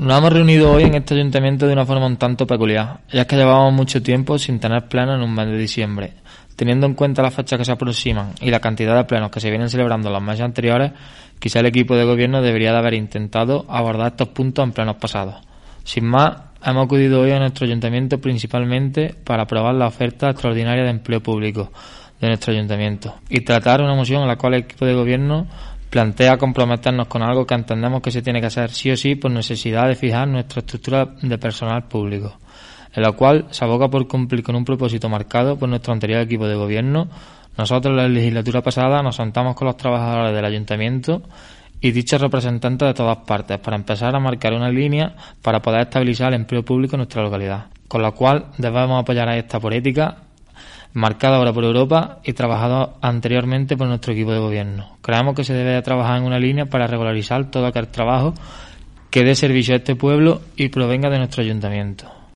Nos hemos reunido hoy en este ayuntamiento de una forma un tanto peculiar, ya que llevábamos mucho tiempo sin tener pleno en un mes de diciembre. Teniendo en cuenta las fechas que se aproximan y la cantidad de plenos que se vienen celebrando en los meses anteriores, quizá el equipo de gobierno debería de haber intentado abordar estos puntos en plenos pasados. Sin más, hemos acudido hoy a nuestro ayuntamiento principalmente para aprobar la oferta extraordinaria de empleo público de nuestro ayuntamiento y tratar una moción en la cual el equipo de gobierno plantea comprometernos con algo que entendemos que se tiene que hacer sí o sí por necesidad de fijar nuestra estructura de personal público, en la cual se aboga por cumplir con un propósito marcado por nuestro anterior equipo de gobierno. Nosotros, la legislatura pasada, nos sentamos con los trabajadores del ayuntamiento y dichos representantes de todas partes para empezar a marcar una línea para poder estabilizar el empleo público en nuestra localidad, con la cual debemos apoyar a esta política marcada ahora por Europa y trabajado anteriormente por nuestro equipo de gobierno. Creemos que se debe trabajar en una línea para regularizar todo aquel trabajo que dé servicio a este pueblo y provenga de nuestro ayuntamiento.